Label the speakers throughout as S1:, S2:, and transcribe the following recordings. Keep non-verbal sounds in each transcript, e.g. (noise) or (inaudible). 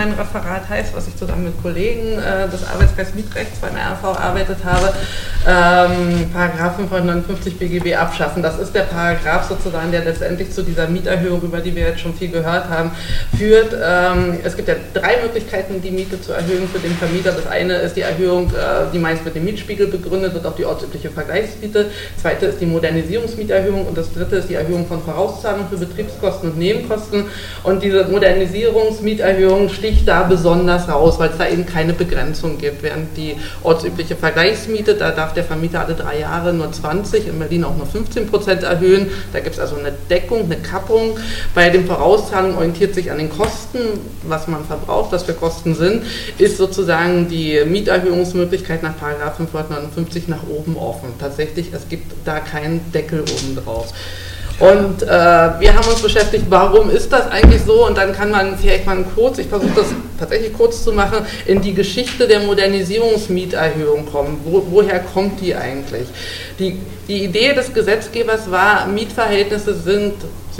S1: mein Referat heißt, was ich zusammen mit Kollegen äh, des Arbeitskreis Mietrechts beim RV arbeitet habe, ähm, Paragraph 559 BGB abschaffen. Das ist der Paragraph sozusagen, der letztendlich zu dieser Mieterhöhung, über die wir jetzt schon viel gehört haben, führt. Ähm, es gibt ja drei Möglichkeiten, die Miete zu erhöhen für den Vermieter. Das eine ist die Erhöhung, äh, die meist mit dem Mietspiegel begründet wird, auf die ortsübliche Vergleichsmiete. Zweite ist die Modernisierungsmieterhöhung und das dritte ist die Erhöhung von Vorauszahlungen für Betriebskosten und Nebenkosten. Und diese Modernisierungsmieterhöhung sticht da besonders raus, weil es da eben keine Begrenzung gibt. Während die ortsübliche Vergleichsmiete, da darf der Vermieter alle drei Jahre nur 20, in Berlin auch nur 15 Prozent erhöhen. Da gibt es also eine Deckung, eine Kappung. Bei den Vorauszahlungen orientiert sich an den Kosten, was man verbraucht, was für Kosten sind, ist sozusagen die Mieterhöhungsmöglichkeit nach 559 nach oben offen. Tatsächlich, es gibt da keinen Deckel oben drauf. Und äh, wir haben uns beschäftigt, warum ist das eigentlich so? Und dann kann man vielleicht mal kurz, ich versuche das tatsächlich kurz zu machen, in die Geschichte der Modernisierungsmieterhöhung kommen. Wo, woher kommt die eigentlich? Die, die Idee des Gesetzgebers war, Mietverhältnisse sind sind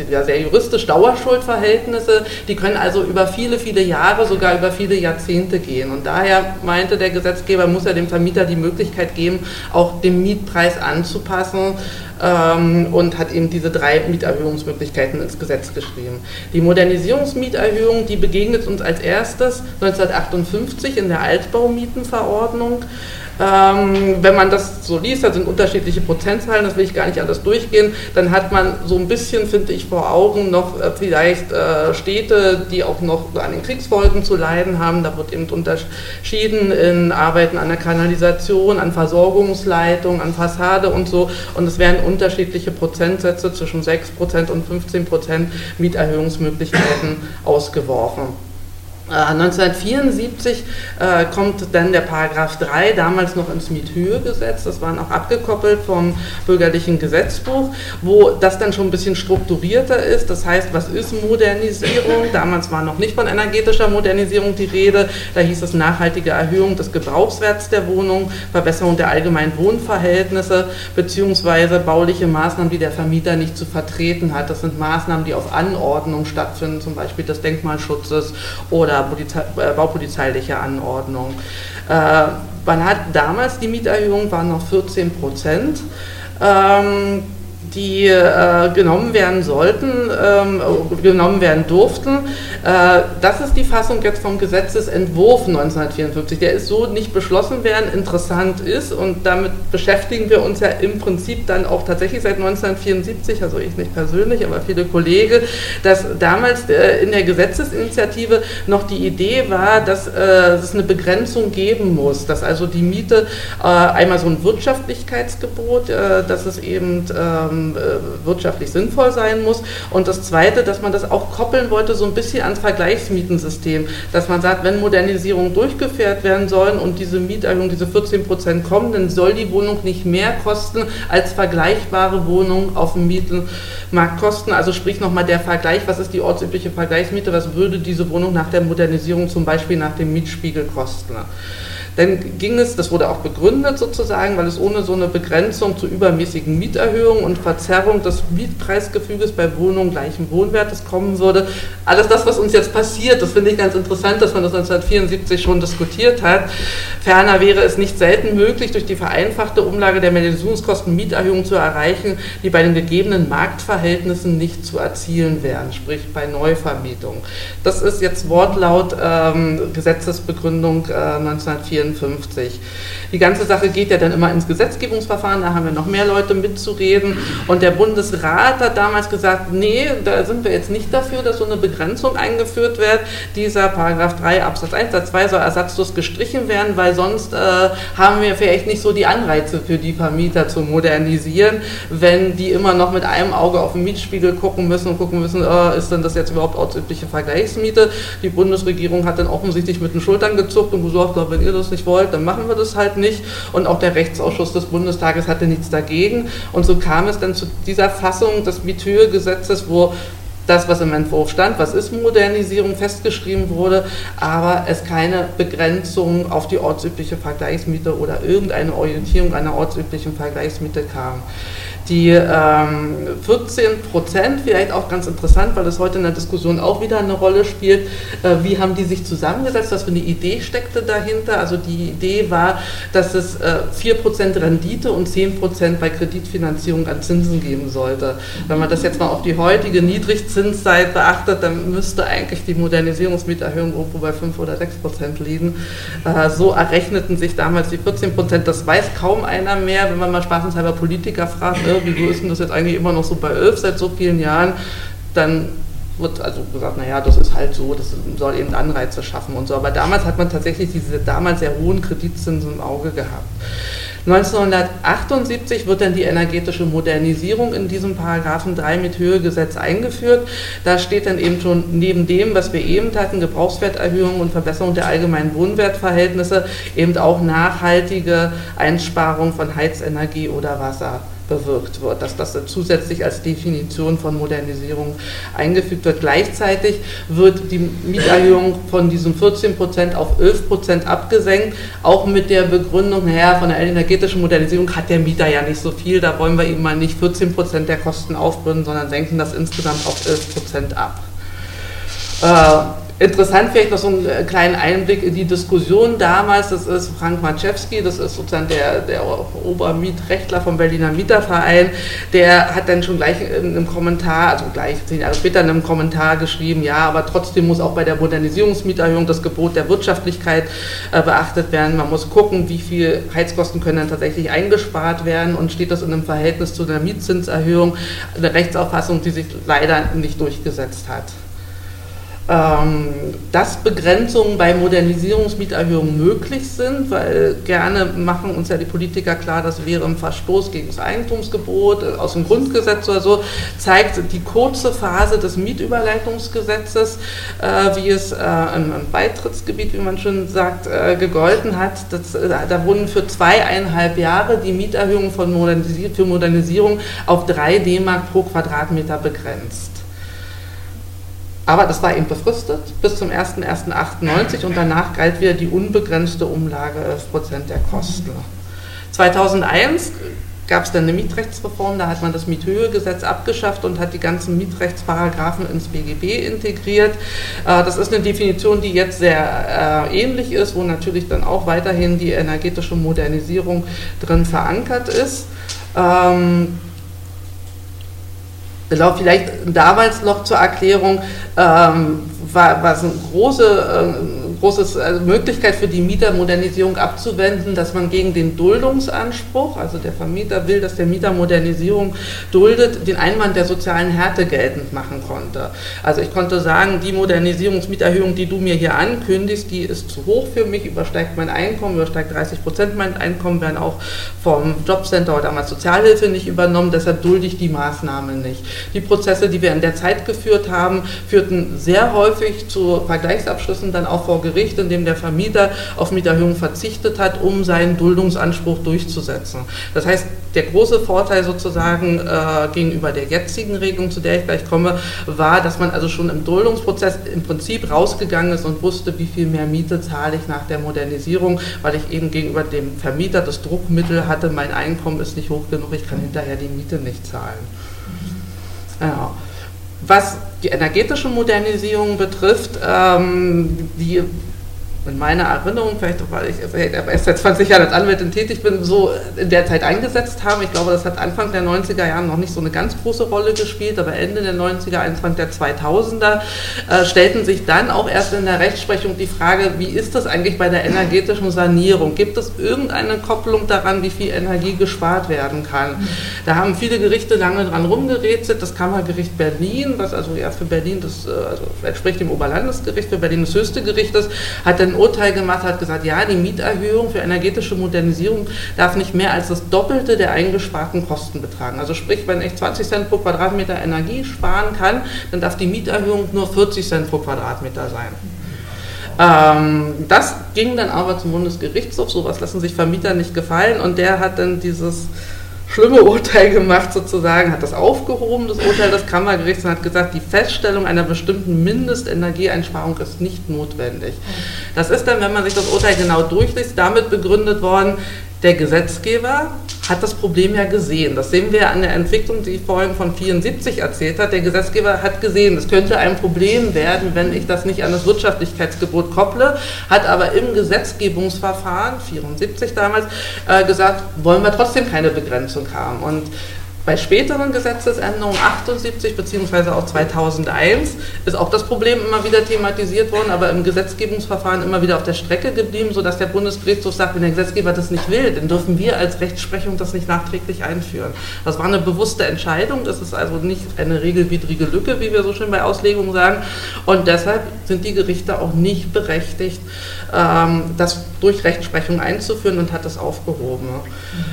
S1: ja sehr juristisch, Dauerschuldverhältnisse, die können also über viele, viele Jahre, sogar über viele Jahrzehnte gehen. Und daher meinte der Gesetzgeber, muss er dem Vermieter die Möglichkeit geben, auch den Mietpreis anzupassen ähm, und hat eben diese drei Mieterhöhungsmöglichkeiten ins Gesetz geschrieben. Die Modernisierungsmieterhöhung, die begegnet uns als erstes 1958 in der Altbaumietenverordnung. Ähm, wenn man das so liest, da sind unterschiedliche Prozentzahlen, das will ich gar nicht alles durchgehen, dann hat man so ein bisschen, finde ich, vor Augen noch äh, vielleicht äh, Städte, die auch noch an den Kriegsfolgen zu leiden haben. Da wird eben unterschieden in Arbeiten an der Kanalisation, an Versorgungsleitung, an Fassade und so. Und es werden unterschiedliche Prozentsätze zwischen 6% und 15% Mieterhöhungsmöglichkeiten ausgeworfen. 1974 äh, kommt dann der Paragraph 3, damals noch ins Miethöhegesetz, das war auch abgekoppelt vom bürgerlichen Gesetzbuch, wo das dann schon ein bisschen strukturierter ist. Das heißt, was ist Modernisierung? Damals war noch nicht von energetischer Modernisierung die Rede. Da hieß es nachhaltige Erhöhung des Gebrauchswerts der Wohnung, Verbesserung der allgemeinen Wohnverhältnisse, beziehungsweise bauliche Maßnahmen, die der Vermieter nicht zu vertreten hat. Das sind Maßnahmen, die auf Anordnung stattfinden, zum Beispiel des Denkmalschutzes oder äh, baupolizeiliche Anordnung. Äh, man hat damals die Mieterhöhung war noch 14 Prozent. Ähm, die äh, genommen werden sollten, ähm, genommen werden durften. Äh, das ist die Fassung jetzt vom Gesetzesentwurf 1954. Der ist so nicht beschlossen werden. Interessant ist, und damit beschäftigen wir uns ja im Prinzip dann auch tatsächlich seit 1974, also ich nicht persönlich, aber viele Kollegen, dass damals äh, in der Gesetzesinitiative noch die Idee war, dass äh, es eine Begrenzung geben muss, dass also die Miete äh, einmal so ein Wirtschaftlichkeitsgebot, äh, dass es eben ähm, äh, wirtschaftlich sinnvoll sein muss. Und das Zweite, dass man das auch koppeln wollte, so ein bisschen ans Vergleichsmietensystem, dass man sagt, wenn Modernisierungen durchgeführt werden sollen und diese Mieterhöhung, diese 14 Prozent kommen, dann soll die Wohnung nicht mehr kosten als vergleichbare Wohnungen auf dem Mietenmarkt kosten. Also sprich nochmal der Vergleich, was ist die ortsübliche Vergleichsmiete, was würde diese Wohnung nach der Modernisierung zum Beispiel nach dem Mietspiegel kosten. Dann ging es, das wurde auch begründet sozusagen, weil es ohne so eine Begrenzung zu übermäßigen Mieterhöhungen und Verzerrung des Mietpreisgefüges bei Wohnungen gleichen Wohnwertes kommen würde. Alles das, was uns jetzt passiert, das finde ich ganz interessant, dass man das 1974 schon diskutiert hat. Ferner wäre es nicht selten möglich, durch die vereinfachte Umlage der Modernisierungskosten Mieterhöhungen zu erreichen, die bei den gegebenen Marktverhältnissen nicht zu erzielen wären, sprich bei Neuvermietung. Das ist jetzt Wortlaut ähm, Gesetzesbegründung äh, 1974. 54. Die ganze Sache geht ja dann immer ins Gesetzgebungsverfahren, da haben wir noch mehr Leute mitzureden. Und der Bundesrat hat damals gesagt, nee, da sind wir jetzt nicht dafür, dass so eine Begrenzung eingeführt wird. Dieser Paragraph 3 Absatz 1 Satz 2 soll ersatzlos gestrichen werden, weil sonst äh, haben wir vielleicht nicht so die Anreize für die Vermieter zu modernisieren, wenn die immer noch mit einem Auge auf den Mietspiegel gucken müssen und gucken müssen, äh, ist denn das jetzt überhaupt ortsübliche Vergleichsmiete? Die Bundesregierung hat dann offensichtlich mit den Schultern gezuckt und gesagt, wenn ihr das nicht wollt, dann machen wir das halt nicht. Und auch der Rechtsausschuss des Bundestages hatte nichts dagegen. Und so kam es dann zu dieser Fassung des Mithöhe-Gesetzes, wo das, was im Entwurf stand, was ist Modernisierung, festgeschrieben wurde, aber es keine Begrenzung auf die ortsübliche Vergleichsmiete oder irgendeine Orientierung einer ortsüblichen Vergleichsmiete kam. Die ähm, 14 Prozent, vielleicht auch ganz interessant, weil das heute in der Diskussion auch wieder eine Rolle spielt, äh, wie haben die sich zusammengesetzt, was für eine Idee steckte dahinter. Also die Idee war, dass es äh, 4 Prozent Rendite und 10 Prozent bei Kreditfinanzierung an Zinsen geben sollte. Wenn man das jetzt mal auf die heutige Niedrigzinszeit beachtet, dann müsste eigentlich die Modernisierungsmieterhöhung irgendwo bei 5 oder 6 Prozent liegen. Äh, so errechneten sich damals die 14 Prozent. Das weiß kaum einer mehr, wenn man mal spaßenshalber Politiker fragt, äh, wieso ist denn das jetzt eigentlich immer noch so bei 11 seit so vielen Jahren, dann wird also gesagt, naja, das ist halt so, das soll eben Anreize schaffen und so. Aber damals hat man tatsächlich diese damals sehr hohen Kreditzinsen im Auge gehabt. 1978 wird dann die energetische Modernisierung in diesem Paragraphen 3 mit Höhegesetz eingeführt. Da steht dann eben schon neben dem, was wir eben hatten, Gebrauchswerterhöhung und Verbesserung der allgemeinen Wohnwertverhältnisse, eben auch nachhaltige Einsparung von Heizenergie oder Wasser bewirkt wird, dass das zusätzlich als Definition von Modernisierung eingefügt wird. Gleichzeitig wird die Mieterhöhung von diesen 14 Prozent auf 11 Prozent abgesenkt, auch mit der Begründung, naja, von der energetischen Modernisierung hat der Mieter ja nicht so viel, da wollen wir ihm mal nicht 14 Prozent der Kosten aufbringen, sondern senken das insgesamt auf 11 Prozent ab. Äh, Interessant vielleicht noch so einen äh, kleinen Einblick in die Diskussion damals. Das ist Frank Maczewski, das ist sozusagen der, der Obermietrechtler vom Berliner Mieterverein. Der hat dann schon gleich in einem Kommentar, also gleich zehn Jahre später in einem Kommentar geschrieben, ja, aber trotzdem muss auch bei der Modernisierungsmieterhöhung das Gebot der Wirtschaftlichkeit äh, beachtet werden. Man muss gucken, wie viel Heizkosten können dann tatsächlich eingespart werden und steht das in einem Verhältnis zu einer Mietzinserhöhung. Eine Rechtsauffassung, die sich leider nicht durchgesetzt hat. Ähm, dass Begrenzungen bei Modernisierungsmieterhöhungen möglich sind, weil gerne machen uns ja die Politiker klar, das wäre ein Verstoß gegen das Eigentumsgebot äh, aus dem Grundgesetz oder so, zeigt die kurze Phase des Mietüberleitungsgesetzes, äh, wie es äh, im, Beitrittsgebiet, wie man schon sagt, gegolten hat. Das, da wurden für zweieinhalb Jahre die Mieterhöhungen von Modernisi für Modernisierung auf 3 D-Mark pro Quadratmeter begrenzt. Aber das war eben befristet bis zum 01.01.98 und danach galt wieder die unbegrenzte Umlage 11% der Kosten. 2001 gab es dann eine Mietrechtsreform, da hat man das Miethöhegesetz abgeschafft und hat die ganzen Mietrechtsparagraphen ins BGB integriert. Äh, das ist eine Definition, die jetzt sehr äh, ähnlich ist, wo natürlich dann auch weiterhin die energetische Modernisierung drin verankert ist. Ähm, Genau, vielleicht damals noch zur Erklärung, ähm, war, war es eine große, äh, große also Möglichkeit für die Mietermodernisierung abzuwenden, dass man gegen den Duldungsanspruch, also der Vermieter will, dass der Mieter Modernisierung duldet, den Einwand der sozialen Härte geltend machen konnte. Also ich konnte sagen, die Modernisierungsmieterhöhung, die du mir hier ankündigst, die ist zu hoch für mich, übersteigt mein Einkommen, übersteigt 30 Prozent mein Einkommen, werden auch vom Jobcenter oder damals Sozialhilfe nicht übernommen, deshalb dulde ich die Maßnahme nicht. Die Prozesse, die wir in der Zeit geführt haben, führten sehr häufig zu Vergleichsabschlüssen dann auch vor Gericht, in dem der Vermieter auf Mieterhöhung verzichtet hat, um seinen Duldungsanspruch durchzusetzen. Das heißt, der große Vorteil sozusagen äh, gegenüber der jetzigen Regelung, zu der ich gleich komme, war, dass man also schon im Duldungsprozess im Prinzip rausgegangen ist und wusste, wie viel mehr Miete zahle ich nach der Modernisierung, weil ich eben gegenüber dem Vermieter das Druckmittel hatte, mein Einkommen ist nicht hoch genug, ich kann hinterher die Miete nicht zahlen. Ja. Was die energetische Modernisierung betrifft, ähm, die in meiner Erinnerung, vielleicht weil ich erst seit 20 Jahren als Anwältin tätig bin, so in der Zeit eingesetzt haben. Ich glaube, das hat Anfang der 90er Jahre noch nicht so eine ganz große Rolle gespielt, aber Ende der 90er, Anfang der 2000er äh, stellten sich dann auch erst in der Rechtsprechung die Frage, wie ist das eigentlich bei der energetischen Sanierung? Gibt es irgendeine Kopplung daran, wie viel Energie gespart werden kann? Da haben viele Gerichte lange dran rumgerätselt. Das Kammergericht Berlin, was also ja für Berlin das äh, also entspricht dem Oberlandesgericht, für Berlin das höchste Gericht ist, hat dann ein Urteil gemacht, hat gesagt, ja, die Mieterhöhung für energetische Modernisierung darf nicht mehr als das Doppelte der eingesparten Kosten betragen. Also sprich, wenn ich 20 Cent pro Quadratmeter Energie sparen kann, dann darf die Mieterhöhung nur 40 Cent pro Quadratmeter sein. Ähm, das ging dann aber zum Bundesgerichtshof, sowas lassen sich Vermieter nicht gefallen und der hat dann dieses schlimme Urteil gemacht sozusagen, hat das aufgehoben, das Urteil des Kammergerichts und hat gesagt, die Feststellung einer bestimmten Mindestenergieeinsparung ist nicht notwendig. Das ist dann, wenn man sich das Urteil genau durchliest, damit begründet worden, der Gesetzgeber hat das Problem ja gesehen. Das sehen wir an der Entwicklung, die ich vorhin von 74 erzählt hat. Der Gesetzgeber hat gesehen, es könnte ein Problem werden, wenn ich das nicht an das Wirtschaftlichkeitsgebot kopple, hat aber im Gesetzgebungsverfahren, 74 damals, äh, gesagt, wollen wir trotzdem keine Begrenzung haben. Und bei späteren Gesetzesänderungen 78 bzw. auch 2001 ist auch das Problem immer wieder thematisiert worden, aber im Gesetzgebungsverfahren immer wieder auf der Strecke geblieben, sodass der Bundesgerichtshof sagt, wenn der Gesetzgeber das nicht will, dann dürfen wir als Rechtsprechung das nicht nachträglich einführen. Das war eine bewusste Entscheidung, das ist also nicht eine regelwidrige Lücke, wie wir so schön bei Auslegungen sagen. Und deshalb sind die Gerichte auch nicht berechtigt, das durch Rechtsprechung einzuführen und hat das aufgehoben.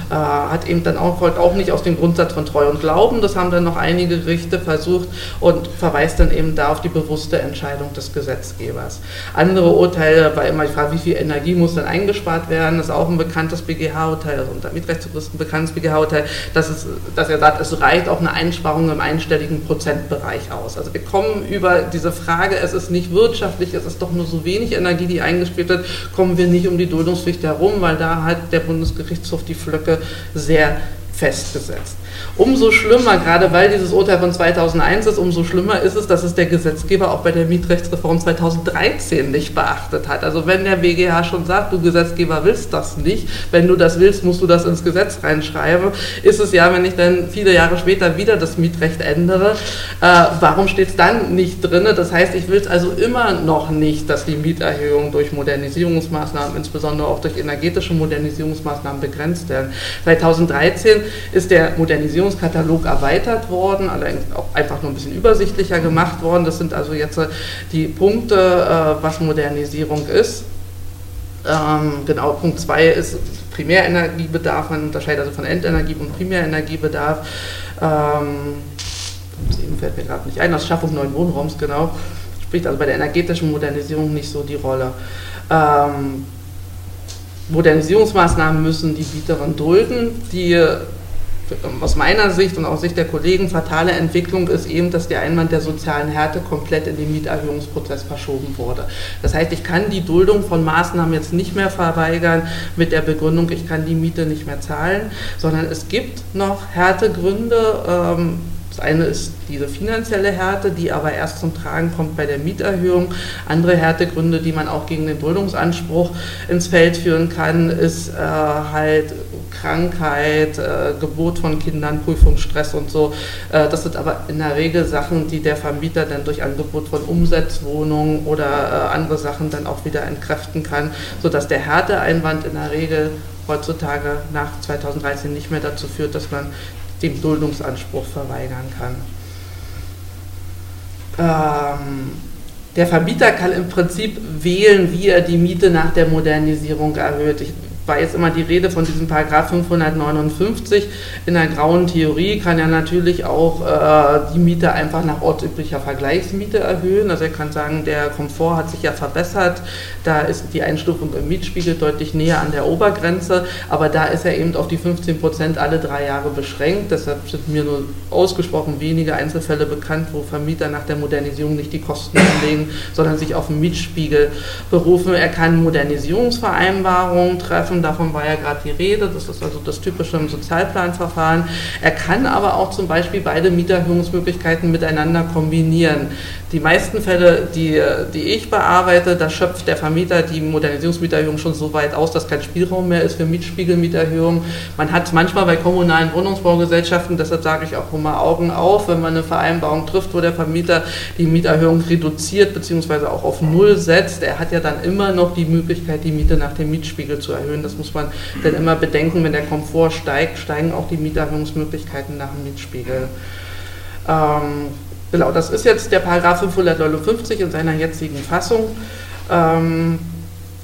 S1: Äh, hat eben dann auch, folgt auch nicht aus dem Grundsatz von Treu und Glauben, das haben dann noch einige Gerichte versucht und verweist dann eben da auf die bewusste Entscheidung des Gesetzgebers. Andere Urteile war immer die Frage, wie viel Energie muss dann eingespart werden, das ist auch ein bekanntes BGH-Urteil, also unter Mietrechtsjuristen ein bekanntes BGH-Urteil, dass, dass er sagt, es reicht auch eine Einsparung im einstelligen Prozentbereich aus. Also wir kommen über diese Frage, es ist nicht wirtschaftlich, es ist doch nur so wenig Energie, die eingespielt wird, kommen wir nicht um die Duldungspflicht herum, weil da hat der Bundesgerichtshof die Flöcke sehr festgesetzt. Umso schlimmer, gerade weil dieses Urteil von 2001 ist, umso schlimmer ist es, dass es der Gesetzgeber auch bei der Mietrechtsreform 2013 nicht beachtet hat. Also wenn der BGH schon sagt, du Gesetzgeber willst das nicht, wenn du das willst, musst du das ins Gesetz reinschreiben, ist es ja, wenn ich dann viele Jahre später wieder das Mietrecht ändere, äh, warum steht es dann nicht drin? Das heißt, ich will es also immer noch nicht, dass die Mieterhöhungen durch Modernisierungsmaßnahmen, insbesondere auch durch energetische Modernisierungsmaßnahmen begrenzt werden. 2013 ist der Modernisierungsmaßnahmen Informationskatalog erweitert worden, allerdings auch einfach nur ein bisschen übersichtlicher gemacht worden. Das sind also jetzt äh, die Punkte, äh, was Modernisierung ist. Ähm, genau, Punkt 2 ist Primärenergiebedarf, man unterscheidet also von Endenergie und Primärenergiebedarf. Ähm, fällt mir gerade nicht ein, aus Schaffung neuen Wohnraums, genau. Spricht also bei der energetischen Modernisierung nicht so die Rolle. Ähm, Modernisierungsmaßnahmen müssen die Bieterin dulden. Die aus meiner Sicht und aus Sicht der Kollegen fatale Entwicklung ist eben, dass der Einwand der sozialen Härte komplett in den Mieterhöhungsprozess verschoben wurde. Das heißt, ich kann die Duldung von Maßnahmen jetzt nicht mehr verweigern mit der Begründung, ich kann die Miete nicht mehr zahlen, sondern es gibt noch Härtegründe. Ähm, das eine ist diese finanzielle Härte, die aber erst zum Tragen kommt bei der Mieterhöhung. Andere Härtegründe, die man auch gegen den Duldungsanspruch ins Feld führen kann, ist äh, halt Krankheit, äh, Gebot von Kindern, Prüfungsstress und so. Äh, das sind aber in der Regel Sachen, die der Vermieter dann durch Angebot von Umsetzwohnungen oder äh, andere Sachen dann auch wieder entkräften kann, sodass der Härteeinwand in der Regel heutzutage nach 2013 nicht mehr dazu führt, dass man dem Duldungsanspruch verweigern kann. Ähm, der Vermieter kann im Prinzip wählen, wie er die Miete nach der Modernisierung erhöht. Ich war jetzt immer die Rede von diesem Paragraph 559. In der grauen Theorie kann er natürlich auch äh, die Miete einfach nach ortsüblicher Vergleichsmiete erhöhen. Also er kann sagen, der Komfort hat sich ja verbessert, da ist die Einstufung im Mietspiegel deutlich näher an der Obergrenze, aber da ist er eben auf die 15 Prozent alle drei Jahre beschränkt. Deshalb sind mir nur ausgesprochen wenige Einzelfälle bekannt, wo Vermieter nach der Modernisierung nicht die Kosten anlegen, sondern sich auf den Mietspiegel berufen. Er kann Modernisierungsvereinbarungen treffen Kosten, davon war ja gerade die Rede, das ist also das typische im Sozialplanverfahren. Er kann aber auch zum Beispiel beide Mieterhöhungsmöglichkeiten miteinander kombinieren. Die meisten Fälle, die, die ich bearbeite, da schöpft der Vermieter die Modernisierungsmieterhöhung schon so weit aus, dass kein Spielraum mehr ist für Mietspiegelmieterhöhungen. Man hat manchmal bei kommunalen Wohnungsbaugesellschaften, deshalb sage ich auch immer Augen auf, wenn man eine Vereinbarung trifft, wo der Vermieter die Mieterhöhung reduziert bzw. auch auf Null setzt. Er hat ja dann immer noch die Möglichkeit, die Miete nach dem Mietspiegel zu erhöhen. Das muss man dann immer bedenken, wenn der Komfort steigt, steigen auch die Mieterhöhungsmöglichkeiten nach dem Mietspiegel. Ähm, genau, das ist jetzt der Paragraph 559 in seiner jetzigen Fassung. Ähm,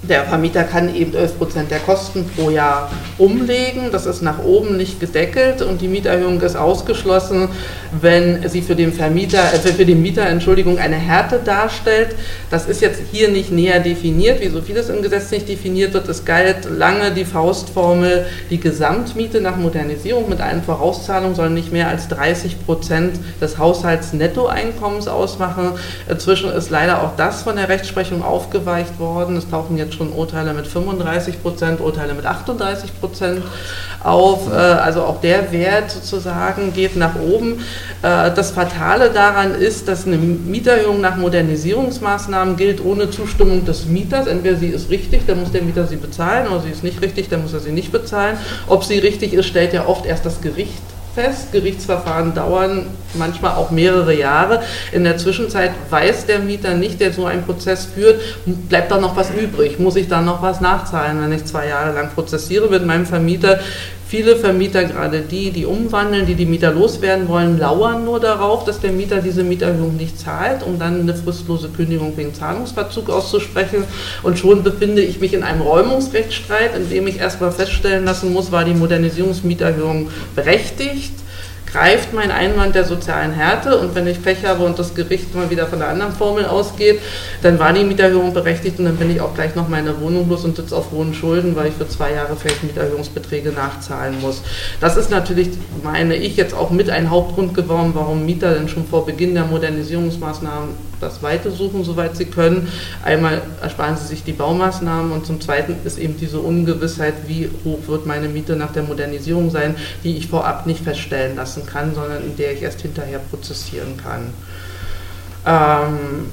S1: der Vermieter kann eben 11 Prozent der Kosten pro Jahr umlegen. Das ist nach oben nicht gedeckelt und die Mieterhöhung ist ausgeschlossen, wenn sie für den Vermieter, äh, für den Mieter, Entschuldigung, eine Härte darstellt. Das ist jetzt hier nicht näher definiert, wie so vieles im Gesetz nicht definiert wird. Es galt lange die Faustformel, die Gesamtmiete nach Modernisierung mit allen Vorauszahlungen soll nicht mehr als 30 Prozent des Haushaltsnettoeinkommens ausmachen. Inzwischen ist leider auch das von der Rechtsprechung aufgeweicht worden. Es tauchen jetzt schon Urteile mit 35 Prozent, Urteile mit 38 Prozent auf. Äh, also auch der Wert sozusagen geht nach oben. Äh, das Fatale daran ist, dass eine Mieterhöhung nach Modernisierungsmaßnahmen gilt ohne Zustimmung des Mieters. Entweder sie ist richtig, dann muss der Mieter sie bezahlen, oder sie ist nicht richtig, dann muss er sie nicht bezahlen. Ob sie richtig ist, stellt ja oft erst das Gericht fest. Gerichtsverfahren dauern manchmal auch mehrere Jahre. In der Zwischenzeit weiß der Mieter nicht, der so einen Prozess führt, bleibt da noch was übrig? Muss ich da noch was nachzahlen, wenn ich zwei Jahre lang prozessiere mit meinem Vermieter? Viele Vermieter, gerade die, die umwandeln, die die Mieter loswerden wollen, lauern nur darauf, dass der Mieter diese Mieterhöhung nicht zahlt, um dann eine fristlose Kündigung wegen Zahlungsverzug auszusprechen. Und schon befinde ich mich in einem Räumungsrechtsstreit, in dem ich erstmal feststellen lassen muss, war die Modernisierungsmieterhöhung berechtigt greift mein Einwand der sozialen Härte und wenn ich Pech habe und das Gericht mal wieder von der anderen Formel ausgeht, dann war die Mieterhöhung berechtigt und dann bin ich auch gleich noch meine Wohnung los und sitze auf hohen Schulden, weil ich für zwei Jahre vielleicht Mieterhöhungsbeträge nachzahlen muss. Das ist natürlich, meine ich, jetzt auch mit ein Hauptgrund geworden, warum Mieter denn schon vor Beginn der Modernisierungsmaßnahmen das Weite suchen, soweit sie können. Einmal ersparen sie sich die Baumaßnahmen und zum Zweiten ist eben diese Ungewissheit, wie hoch wird meine Miete nach der Modernisierung sein, die ich vorab nicht feststellen lassen kann, sondern in der ich erst hinterher prozessieren kann. Ähm,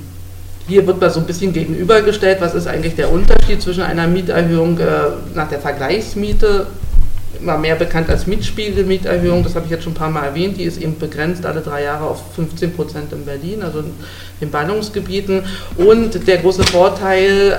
S1: hier wird mal so ein bisschen gegenübergestellt, was ist eigentlich der Unterschied zwischen einer Mieterhöhung äh, nach der Vergleichsmiete immer mehr bekannt als Mietspiegelmieterhöhung, das habe ich jetzt schon ein paar Mal erwähnt, die ist eben begrenzt alle drei Jahre auf 15 Prozent in Berlin, also in den Ballungsgebieten. Und der große Vorteil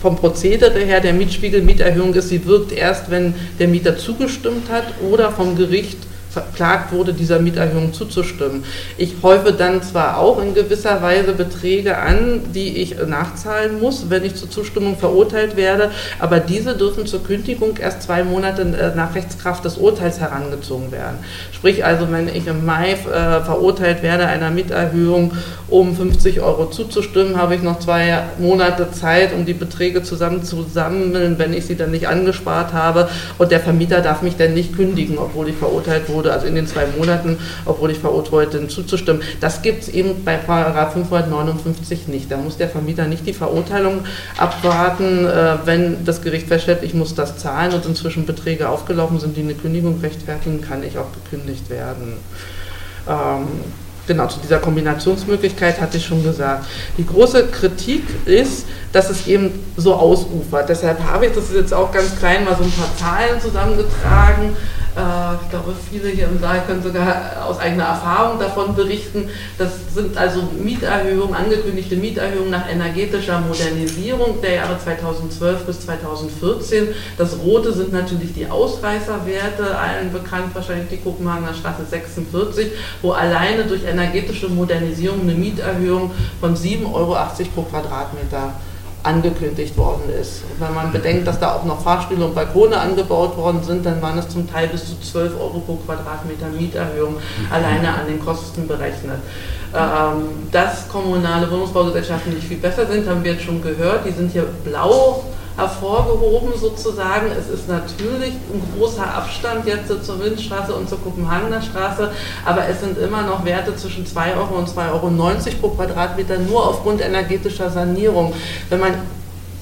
S1: vom Prozedere her der Mietspiegelmieterhöhung ist, sie wirkt erst, wenn der Mieter zugestimmt hat oder vom Gericht verklagt wurde, dieser Mieterhöhung zuzustimmen. Ich häufe dann zwar auch in gewisser Weise Beträge an, die ich nachzahlen muss, wenn ich zur Zustimmung verurteilt werde, aber diese dürfen zur Kündigung erst zwei Monate äh, nach Rechtskraft des Urteils herangezogen werden. Sprich also, wenn ich im Mai äh, verurteilt werde, einer Mieterhöhung um 50 Euro zuzustimmen, habe ich noch zwei Monate Zeit, um die Beträge zusammenzusammeln, wenn ich sie dann nicht angespart habe und der Vermieter darf mich dann nicht kündigen, obwohl ich verurteilt wurde wurde, also in den zwei Monaten, obwohl ich verurteilt bin, zuzustimmen. Das gibt es eben bei 559 nicht. Da muss der Vermieter nicht die Verurteilung abwarten, äh, wenn das Gericht feststellt, ich muss das zahlen und inzwischen Beträge aufgelaufen sind, die eine Kündigung rechtfertigen, kann ich auch gekündigt werden. Ähm, genau, zu dieser Kombinationsmöglichkeit hatte ich schon gesagt. Die große Kritik ist, dass es eben so ausufert. Deshalb habe ich das jetzt auch ganz klein mal so ein paar Zahlen zusammengetragen. Äh, ich glaube, viele hier im Saal können sogar aus eigener Erfahrung davon berichten. Das sind also Mieterhöhungen, angekündigte Mieterhöhungen nach energetischer Modernisierung der Jahre 2012 bis 2014. Das Rote sind natürlich die Ausreißerwerte, allen bekannt wahrscheinlich die Kopenhagener Straße 46, wo alleine durch energetische Modernisierung eine Mieterhöhung von 7,80 Euro pro Quadratmeter angekündigt worden ist. Wenn man bedenkt, dass da auch noch Fahrstühle und Balkone angebaut worden sind, dann waren es zum Teil bis zu 12 Euro pro Quadratmeter Mieterhöhung alleine an den Kosten berechnet. Ähm, dass kommunale Wohnungsbaugesellschaften nicht viel besser sind, haben wir jetzt schon gehört. Die sind hier blau hervorgehoben sozusagen. Es ist natürlich ein großer Abstand jetzt zur Windstraße und zur Kopenhagener Straße, aber es sind immer noch Werte zwischen 2 Euro und 2,90 Euro pro Quadratmeter nur aufgrund energetischer Sanierung. Wenn man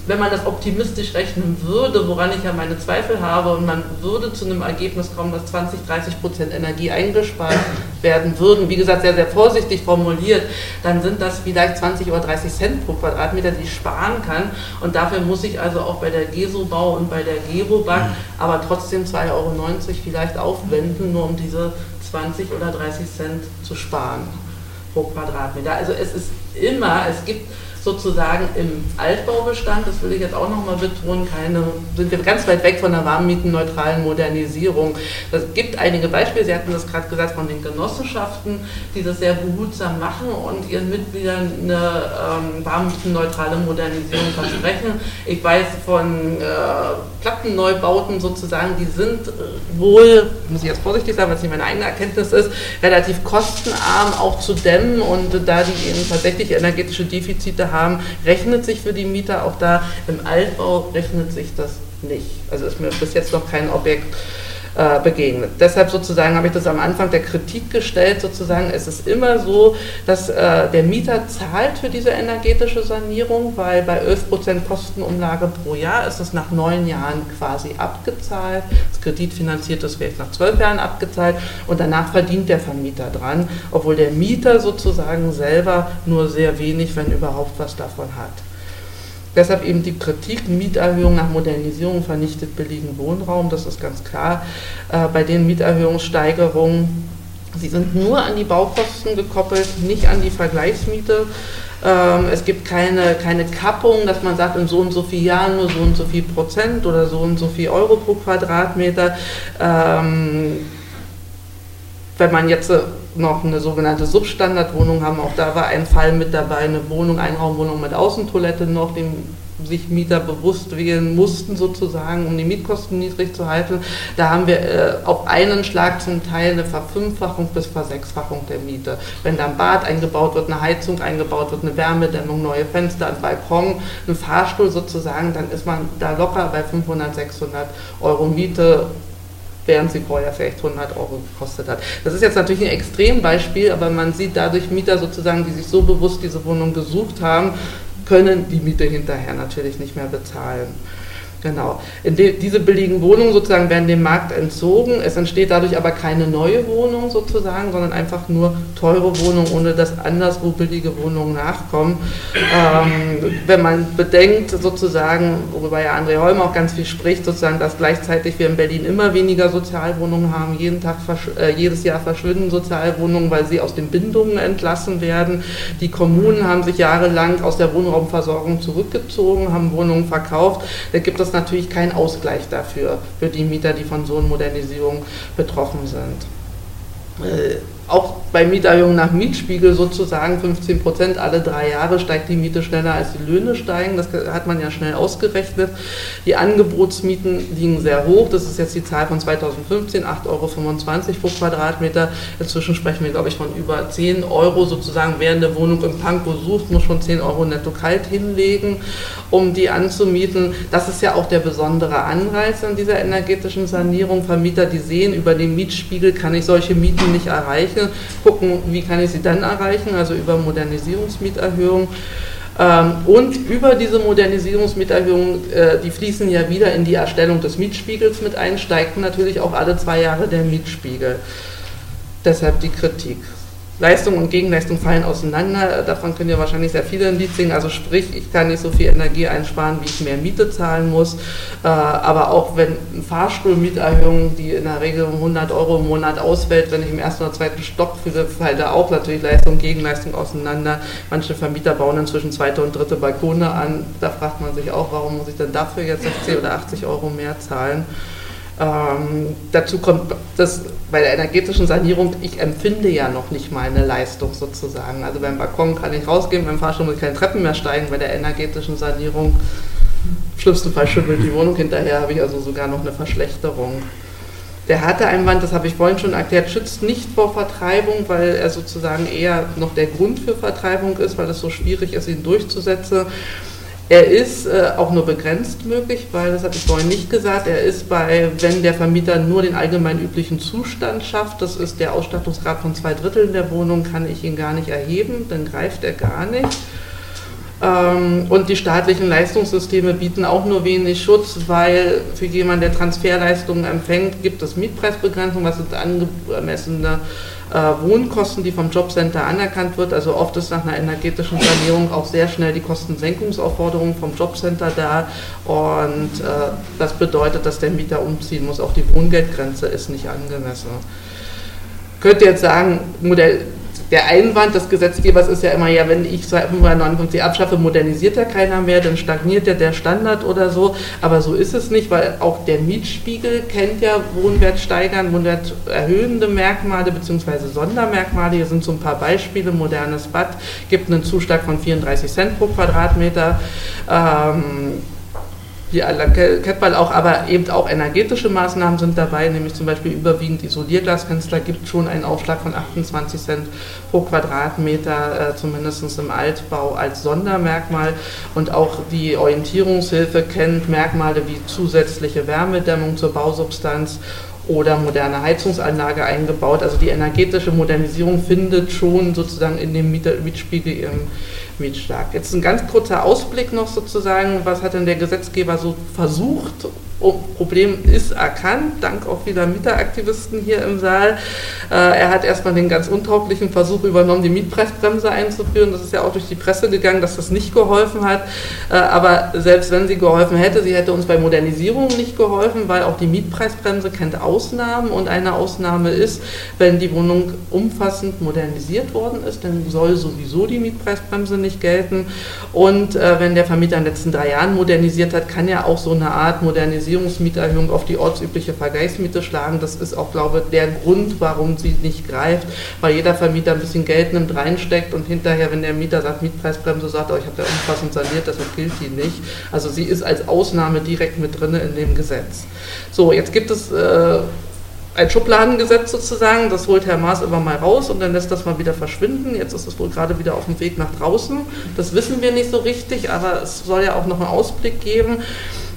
S1: wenn man das optimistisch rechnen würde, woran ich ja meine Zweifel habe, und man würde zu einem Ergebnis kommen, dass 20, 30 Prozent Energie eingespart werden würden, wie gesagt, sehr, sehr vorsichtig formuliert, dann sind das vielleicht 20 oder 30 Cent pro Quadratmeter, die ich sparen kann. Und dafür muss ich also auch bei der GESO-Bau und bei der GEBO-Bank mhm. aber trotzdem 2,90 Euro vielleicht aufwenden, nur um diese 20 oder 30 Cent zu sparen pro Quadratmeter. Also es ist immer, es gibt sozusagen im Altbaubestand, das will ich jetzt auch nochmal betonen, keine, sind wir ganz weit weg von einer warmmietenneutralen Modernisierung. Es gibt einige Beispiele, Sie hatten das gerade gesagt, von den Genossenschaften, die das sehr behutsam machen und ihren Mitgliedern eine ähm, warmmietenneutrale Modernisierung versprechen. Ich weiß von äh, Plattenneubauten sozusagen, die sind äh, wohl, muss ich jetzt vorsichtig sagen, weil es nicht meine eigene Erkenntnis ist, relativ kostenarm auch zu dämmen und da die eben tatsächlich energetische Defizite haben, rechnet sich für die Mieter auch da. Im Altbau rechnet sich das nicht. Also ist mir bis jetzt noch kein Objekt äh, begegnet. Deshalb sozusagen habe ich das am Anfang der Kritik gestellt, sozusagen, es ist immer so, dass äh, der Mieter zahlt für diese energetische Sanierung, weil bei 11% Kostenumlage pro Jahr ist es nach neun Jahren quasi abgezahlt. Das kreditfinanziert ist vielleicht nach zwölf Jahren abgezahlt und danach verdient der Vermieter dran, obwohl der Mieter sozusagen selber nur sehr wenig, wenn überhaupt was davon hat. Deshalb eben die Kritik, Mieterhöhung nach Modernisierung vernichtet billigen Wohnraum, das ist ganz klar. Äh, bei den Mieterhöhungssteigerungen, sie sind nur an die Baukosten gekoppelt, nicht an die Vergleichsmiete. Ähm, es gibt keine, keine Kappung, dass man sagt, in so und so vielen Jahren nur so und so viel Prozent oder so und so viel Euro pro Quadratmeter. Ähm, wenn man jetzt noch eine sogenannte Substandardwohnung haben. Auch da war ein Fall mit dabei, eine Wohnung, Einraumwohnung mit Außentoilette noch, dem sich Mieter bewusst wählen mussten, sozusagen, um die Mietkosten niedrig zu halten. Da haben wir äh, auf einen Schlag zum Teil eine Verfünffachung bis Versechsfachung der Miete. Wenn da ein Bad eingebaut wird, eine Heizung eingebaut wird, eine Wärmedämmung, neue Fenster, ein Balkon, ein Fahrstuhl sozusagen, dann ist man da locker bei 500, 600 Euro Miete während sie vorher vielleicht 100 Euro gekostet hat. Das ist jetzt natürlich ein Extrembeispiel, aber man sieht dadurch Mieter sozusagen, die sich so bewusst diese Wohnung gesucht haben, können die Miete hinterher natürlich nicht mehr bezahlen. Genau. Die, diese billigen Wohnungen sozusagen werden dem Markt entzogen. Es entsteht dadurch aber keine neue Wohnung sozusagen, sondern einfach nur teure Wohnungen, ohne dass anderswo billige Wohnungen nachkommen. Ähm, wenn man bedenkt sozusagen, worüber ja André Holm auch ganz viel spricht, sozusagen, dass gleichzeitig wir in Berlin immer weniger Sozialwohnungen haben, jeden Tag, äh, jedes Jahr verschwinden Sozialwohnungen, weil sie aus den Bindungen entlassen werden. Die Kommunen haben sich jahrelang aus der Wohnraumversorgung zurückgezogen, haben Wohnungen verkauft. Da gibt es natürlich kein Ausgleich dafür, für die Mieter, die von so einer Modernisierung betroffen sind. Äh, auch bei Mieterhöhungen nach Mietspiegel sozusagen 15 Prozent alle drei Jahre steigt die Miete schneller als die Löhne steigen. Das hat man ja schnell ausgerechnet. Die Angebotsmieten liegen sehr hoch. Das ist jetzt die Zahl von 2015, 8,25 Euro pro Quadratmeter. Inzwischen sprechen wir, glaube ich, von über 10 Euro sozusagen. Wer eine Wohnung im Pankow sucht, muss schon 10 Euro netto kalt hinlegen, um die anzumieten. Das ist ja auch der besondere Anreiz an dieser energetischen Sanierung. Vermieter, die sehen, über den Mietspiegel kann ich solche Mieten nicht erreichen Fläche, gucken, wie kann ich sie dann erreichen, also über Modernisierungsmieterhöhung. Ähm, und über diese Modernisierungsmieterhöhung, äh, die fließen ja wieder in die Erstellung des Mietspiegels mit ein, steigt natürlich auch alle zwei Jahre der Mietspiegel. Deshalb die Kritik. Leistung und Gegenleistung fallen auseinander. Davon können ja wahrscheinlich sehr viele ein Lied singen. Also sprich, ich kann nicht so viel Energie einsparen, wie ich mehr Miete zahlen muss. Äh, aber auch wenn eine Fahrstuhlmieterhöhung, die in der Regel um 100 Euro im Monat ausfällt, wenn ich im ersten oder zweiten Stock fühle, fällt da auch natürlich Leistung und Gegenleistung auseinander. Manche Vermieter bauen inzwischen zweite und dritte Balkone an. Da fragt man sich auch, warum muss ich denn dafür jetzt 60 oder 80 Euro mehr zahlen? Ähm, dazu kommt das bei der energetischen Sanierung, ich empfinde ja noch nicht mal eine Leistung sozusagen. Also beim Balkon kann ich rausgehen, beim Fahrstuhl muss ich keine Treppen mehr steigen. Bei der energetischen Sanierung, im schlimmsten Fall schüttelt die Wohnung hinterher, habe ich also sogar noch eine Verschlechterung. Der harte Einwand, das habe ich vorhin schon erklärt, schützt nicht vor Vertreibung, weil er sozusagen eher noch der Grund für Vertreibung ist, weil es so schwierig ist, ihn durchzusetzen. Er ist äh, auch nur begrenzt möglich, weil, das hatte ich vorhin nicht gesagt, er ist bei, wenn der Vermieter nur den allgemein üblichen Zustand schafft, das ist der Ausstattungsgrad von zwei Dritteln der Wohnung, kann ich ihn gar nicht erheben, dann greift er gar nicht. Ähm, und die staatlichen Leistungssysteme bieten auch nur wenig Schutz, weil für jemanden, der Transferleistungen empfängt, gibt es Mietpreisbegrenzung, was sind angemessene Wohnkosten, die vom Jobcenter anerkannt wird. Also oft ist nach einer energetischen Sanierung auch sehr schnell die Kostensenkungsaufforderung vom Jobcenter da und äh, das bedeutet, dass der Mieter umziehen muss. Auch die Wohngeldgrenze ist nicht angemessen. Könnt ihr jetzt sagen, Modell der Einwand des Gesetzgebers ist ja immer, ja, wenn ich 559 abschaffe, modernisiert ja keiner mehr, dann stagniert ja der Standard oder so. Aber so ist es nicht, weil auch der Mietspiegel kennt ja Wohnwertsteigern, Wohnwerterhöhende Merkmale bzw. Sondermerkmale. Hier sind so ein paar Beispiele. Modernes Bad gibt einen Zuschlag von 34 Cent pro Quadratmeter. Ähm, die kennt man auch, aber eben auch energetische Maßnahmen sind dabei, nämlich zum Beispiel überwiegend Isolierglasfenster gibt schon einen Aufschlag von 28 Cent pro Quadratmeter, äh, zumindest im Altbau als Sondermerkmal. Und auch die Orientierungshilfe kennt Merkmale wie zusätzliche Wärmedämmung zur Bausubstanz oder moderne Heizungsanlage eingebaut. Also die energetische Modernisierung findet schon sozusagen in dem Mietspiegel ihren Mietschlag. Jetzt ein ganz kurzer Ausblick noch sozusagen, was hat denn der Gesetzgeber so versucht Problem ist erkannt, dank auch vieler Mieteraktivisten hier im Saal. Äh, er hat erstmal den ganz untauglichen Versuch übernommen, die Mietpreisbremse einzuführen. Das ist ja auch durch die Presse gegangen, dass das nicht geholfen hat. Äh, aber selbst wenn sie geholfen hätte, sie hätte uns bei Modernisierung nicht geholfen, weil auch die Mietpreisbremse kennt Ausnahmen und eine Ausnahme ist, wenn die Wohnung umfassend modernisiert worden ist, dann soll sowieso die Mietpreisbremse nicht gelten. Und äh, wenn der Vermieter in den letzten drei Jahren modernisiert hat, kann ja auch so eine Art Modernisierung Modernisierungsmieterhöhung auf die ortsübliche Vergleichsmiete schlagen. Das ist auch, glaube ich, der Grund, warum sie nicht greift, weil jeder Vermieter ein bisschen Geld nimmt, reinsteckt und hinterher, wenn der Mieter sagt, Mietpreisbremse, sagt, oh, ich habe ja umfassend saniert, deshalb gilt die nicht. Also sie ist als Ausnahme direkt mit drin in dem Gesetz. So, jetzt gibt es äh, ein Schubladengesetz sozusagen, das holt Herr Maas immer mal raus und dann lässt das mal wieder verschwinden. Jetzt ist es wohl gerade wieder auf dem Weg nach draußen. Das wissen wir nicht so richtig, aber es soll ja auch noch einen Ausblick geben.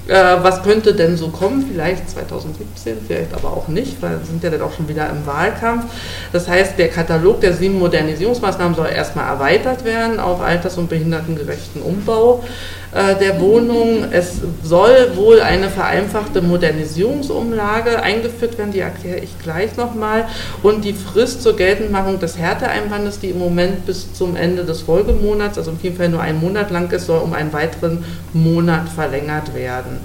S1: Äh, was könnte denn so kommen? Vielleicht 2017, vielleicht aber auch nicht, weil wir sind ja dann auch schon wieder im Wahlkampf. Das heißt, der Katalog der sieben Modernisierungsmaßnahmen soll erstmal erweitert werden auf alters- und behindertengerechten Umbau. Äh, der Wohnung. Es soll wohl eine vereinfachte Modernisierungsumlage eingeführt werden, die erkläre ich gleich nochmal. Und die Frist zur Geltendmachung des Härteeinwandes, die im Moment bis zum Ende des Folgemonats, also im Fall nur einen Monat lang ist, soll um einen weiteren Monat verlängert werden.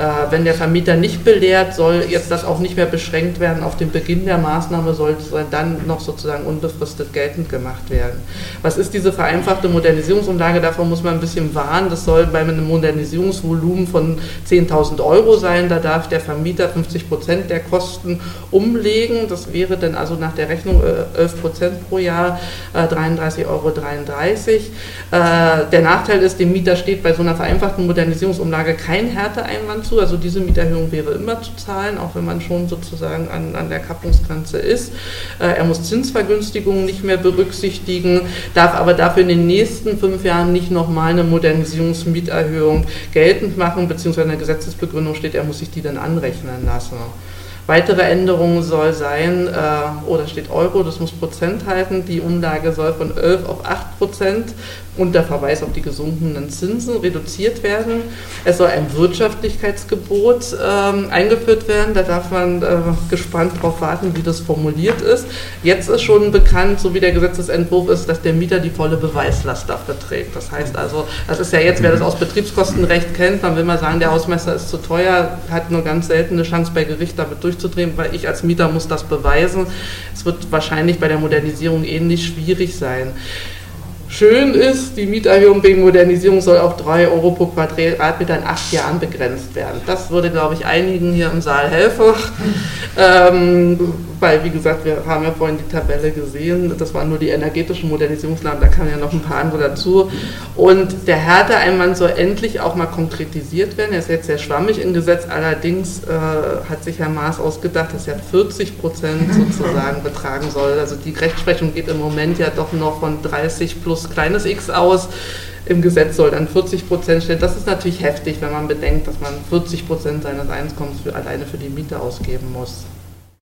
S1: Äh, wenn der Vermieter nicht belehrt, soll jetzt das auch nicht mehr beschränkt werden auf den Beginn der Maßnahme, soll dann noch sozusagen unbefristet geltend gemacht werden. Was ist diese vereinfachte Modernisierungsumlage? Davon muss man ein bisschen warnen. Das soll bei einem Modernisierungsvolumen von 10.000 Euro sein. Da darf der Vermieter 50 Prozent der Kosten umlegen. Das wäre dann also nach der Rechnung 11 äh, Prozent pro Jahr, 33,33 äh, Euro. Der Nachteil ist, dem Mieter steht bei so einer vereinfachten Modernisierungsumlage kein Härteeinwand dazu. Also diese Mieterhöhung wäre immer zu zahlen, auch wenn man schon sozusagen an, an der Kappungsgrenze ist. Äh, er muss Zinsvergünstigungen nicht mehr berücksichtigen, darf aber dafür in den nächsten fünf Jahren nicht nochmal eine Modernisierungsmieterhöhung geltend machen, beziehungsweise in der Gesetzesbegründung steht, er muss sich die dann anrechnen lassen. Weitere Änderungen soll sein, äh, oder steht Euro, das muss Prozent halten, die Umlage soll von 11 auf 8 Prozent unter Verweis auf die gesunkenen Zinsen reduziert werden. Es soll ein Wirtschaftlichkeitsgebot ähm, eingeführt werden. Da darf man äh, gespannt darauf warten, wie das formuliert ist. Jetzt ist schon bekannt, so wie der Gesetzesentwurf ist, dass der Mieter die volle Beweislast dafür trägt. Das heißt also, das ist ja jetzt, wer das aus Betriebskostenrecht kennt, dann will man sagen, der Hausmeister ist zu teuer, hat nur ganz selten eine Chance bei Gericht damit durchzudrehen, weil ich als Mieter muss das beweisen. Es wird wahrscheinlich bei der Modernisierung ähnlich schwierig sein. Schön ist, die Mieterhöhung wegen Modernisierung soll auf 3 Euro pro Quadratmeter in acht Jahren begrenzt werden. Das würde, glaube ich, einigen hier im Saal helfen. (laughs) Ähm, weil, wie gesagt, wir haben ja vorhin die Tabelle gesehen, das waren nur die energetischen Modernisierungsnamen, da kamen ja noch ein paar andere dazu. Und der Härteeinwand soll endlich auch mal konkretisiert werden. Er ist jetzt sehr schwammig im Gesetz, allerdings äh, hat sich Herr Maas ausgedacht, dass er 40 Prozent sozusagen betragen soll. Also die Rechtsprechung geht im Moment ja doch noch von 30 plus kleines x aus im Gesetz soll dann 40 Prozent stehen. Das ist natürlich heftig, wenn man bedenkt, dass man 40 Prozent seines Einkommens für, alleine für die Miete ausgeben muss.